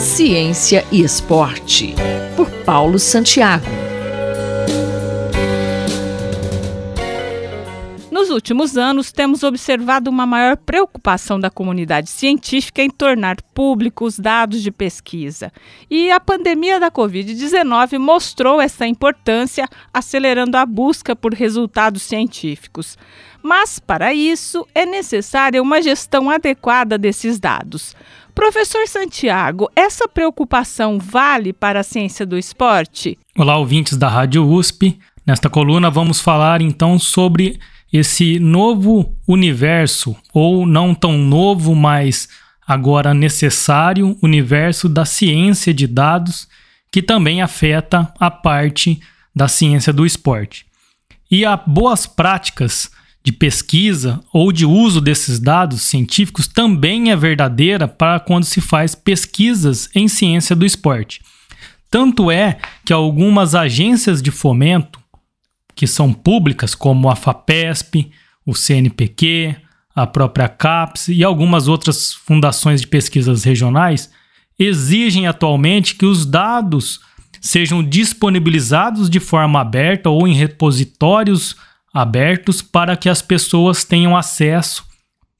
Ciência e Esporte, por Paulo Santiago. Nos últimos anos, temos observado uma maior preocupação da comunidade científica em tornar públicos dados de pesquisa. E a pandemia da Covid-19 mostrou essa importância, acelerando a busca por resultados científicos. Mas, para isso, é necessária uma gestão adequada desses dados. Professor Santiago, essa preocupação vale para a ciência do esporte? Olá, ouvintes da Rádio USP. Nesta coluna vamos falar então sobre esse novo universo, ou não tão novo, mas agora necessário universo da ciência de dados, que também afeta a parte da ciência do esporte. E há boas práticas de pesquisa ou de uso desses dados científicos também é verdadeira para quando se faz pesquisas em ciência do esporte. Tanto é que algumas agências de fomento que são públicas, como a FAPESP, o CNPq, a própria CAPES e algumas outras fundações de pesquisas regionais, exigem atualmente que os dados sejam disponibilizados de forma aberta ou em repositórios abertos para que as pessoas tenham acesso,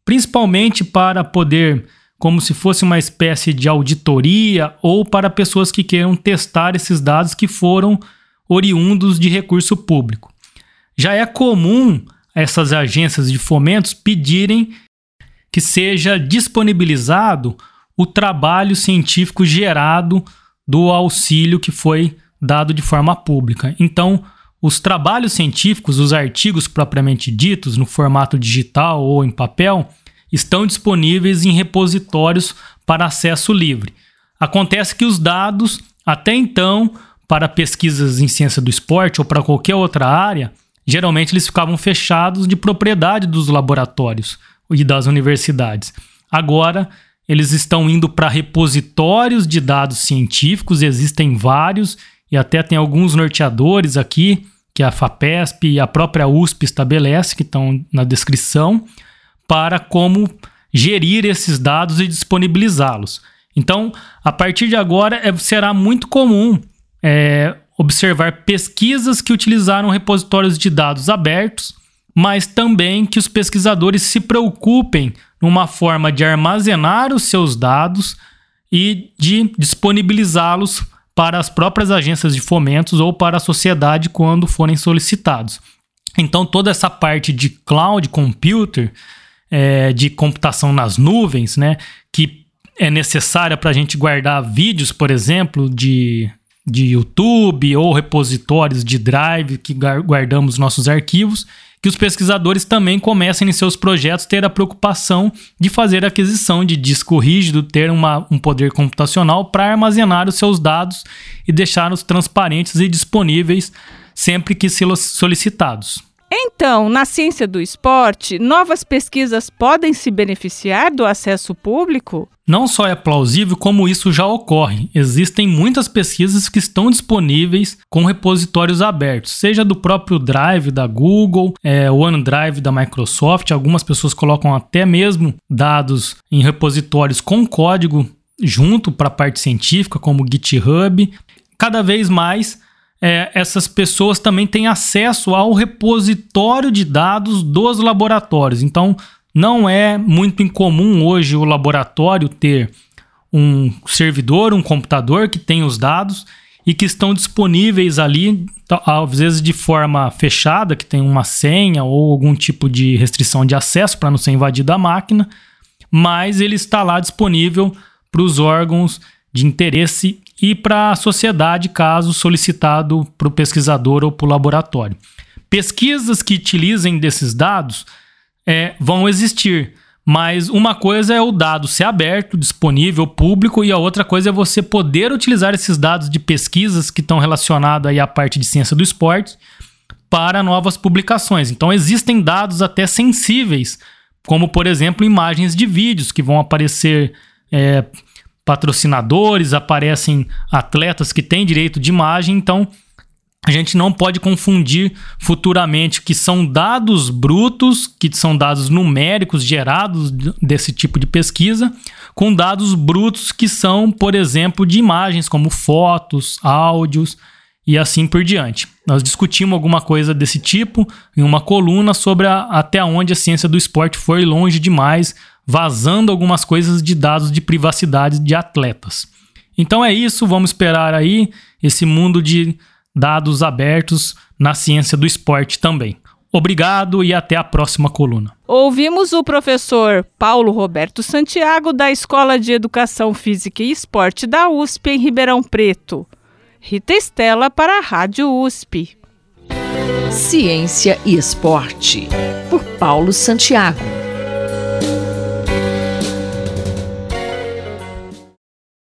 principalmente para poder, como se fosse uma espécie de auditoria ou para pessoas que queiram testar esses dados que foram oriundos de recurso público. Já é comum essas agências de fomentos pedirem que seja disponibilizado o trabalho científico gerado do auxílio que foi dado de forma pública. Então, os trabalhos científicos, os artigos propriamente ditos, no formato digital ou em papel, estão disponíveis em repositórios para acesso livre. Acontece que os dados, até então, para pesquisas em ciência do esporte ou para qualquer outra área, geralmente eles ficavam fechados de propriedade dos laboratórios e das universidades. Agora, eles estão indo para repositórios de dados científicos, existem vários, e até tem alguns norteadores aqui, que a FAPESP e a própria USP estabelece, que estão na descrição, para como gerir esses dados e disponibilizá-los. Então, a partir de agora, é, será muito comum é, observar pesquisas que utilizaram repositórios de dados abertos, mas também que os pesquisadores se preocupem numa forma de armazenar os seus dados e de disponibilizá-los para as próprias agências de fomentos ou para a sociedade quando forem solicitados. Então, toda essa parte de cloud computer, é, de computação nas nuvens, né, que é necessária para a gente guardar vídeos, por exemplo, de de YouTube ou repositórios de Drive que guardamos nossos arquivos, que os pesquisadores também comecem em seus projetos ter a preocupação de fazer aquisição de disco rígido, ter uma, um poder computacional para armazenar os seus dados e deixá-los transparentes e disponíveis sempre que solicitados. Então, na ciência do esporte, novas pesquisas podem se beneficiar do acesso público? Não só é plausível, como isso já ocorre. Existem muitas pesquisas que estão disponíveis com repositórios abertos, seja do próprio Drive da Google, é, OneDrive da Microsoft. Algumas pessoas colocam até mesmo dados em repositórios com código junto para a parte científica, como GitHub. Cada vez mais é, essas pessoas também têm acesso ao repositório de dados dos laboratórios. Então, não é muito incomum hoje o laboratório ter um servidor, um computador que tem os dados e que estão disponíveis ali, às vezes de forma fechada, que tem uma senha ou algum tipo de restrição de acesso para não ser invadida a máquina, mas ele está lá disponível para os órgãos de interesse e para a sociedade, caso solicitado para o pesquisador ou para o laboratório. Pesquisas que utilizem desses dados é, vão existir, mas uma coisa é o dado ser aberto, disponível, público, e a outra coisa é você poder utilizar esses dados de pesquisas que estão relacionados à parte de ciência do esporte para novas publicações. Então existem dados até sensíveis, como por exemplo imagens de vídeos que vão aparecer é, patrocinadores, aparecem atletas que têm direito de imagem, então a gente não pode confundir futuramente que são dados brutos, que são dados numéricos gerados desse tipo de pesquisa, com dados brutos que são, por exemplo, de imagens como fotos, áudios e assim por diante. Nós discutimos alguma coisa desse tipo em uma coluna sobre a, até onde a ciência do esporte foi longe demais, vazando algumas coisas de dados de privacidade de atletas. Então é isso, vamos esperar aí esse mundo de dados abertos na ciência do esporte também. Obrigado e até a próxima coluna. Ouvimos o professor Paulo Roberto Santiago, da Escola de Educação Física e Esporte da USP, em Ribeirão Preto. Rita Estela para a Rádio USP. Ciência e Esporte, por Paulo Santiago.